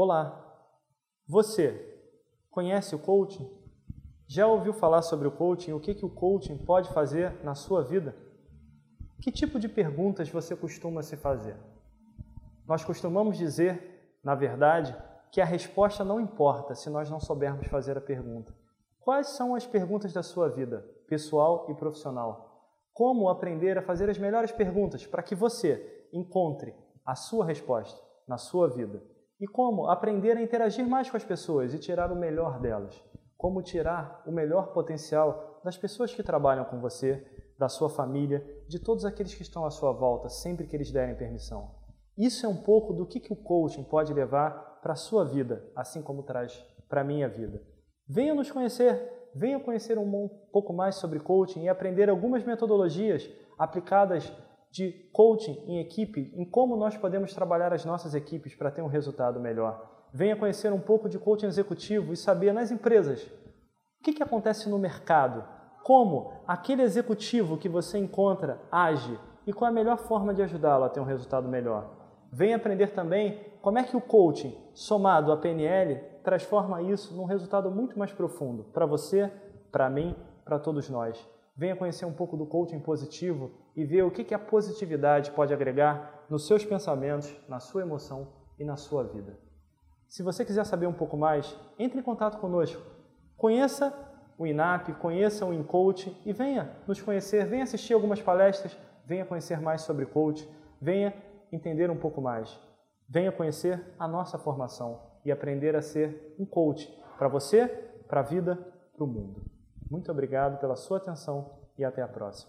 Olá! Você conhece o coaching? Já ouviu falar sobre o coaching? O que, que o coaching pode fazer na sua vida? Que tipo de perguntas você costuma se fazer? Nós costumamos dizer, na verdade, que a resposta não importa se nós não soubermos fazer a pergunta. Quais são as perguntas da sua vida, pessoal e profissional? Como aprender a fazer as melhores perguntas para que você encontre a sua resposta na sua vida? E como aprender a interagir mais com as pessoas e tirar o melhor delas. Como tirar o melhor potencial das pessoas que trabalham com você, da sua família, de todos aqueles que estão à sua volta, sempre que eles derem permissão. Isso é um pouco do que, que o coaching pode levar para a sua vida, assim como traz para a minha vida. Venha nos conhecer, venha conhecer um pouco mais sobre coaching e aprender algumas metodologias aplicadas de coaching em equipe, em como nós podemos trabalhar as nossas equipes para ter um resultado melhor. Venha conhecer um pouco de coaching executivo e saber nas empresas o que, que acontece no mercado, como aquele executivo que você encontra age e qual é a melhor forma de ajudá-lo a ter um resultado melhor. Venha aprender também como é que o coaching, somado à PNL, transforma isso num resultado muito mais profundo para você, para mim, para todos nós. Venha conhecer um pouco do coaching positivo e ver o que a positividade pode agregar nos seus pensamentos, na sua emoção e na sua vida. Se você quiser saber um pouco mais, entre em contato conosco. Conheça o INAP, conheça o InCoach e venha nos conhecer, venha assistir algumas palestras, venha conhecer mais sobre coach, venha entender um pouco mais. Venha conhecer a nossa formação e aprender a ser um coach para você, para a vida, para o mundo. Muito obrigado pela sua atenção e até a próxima.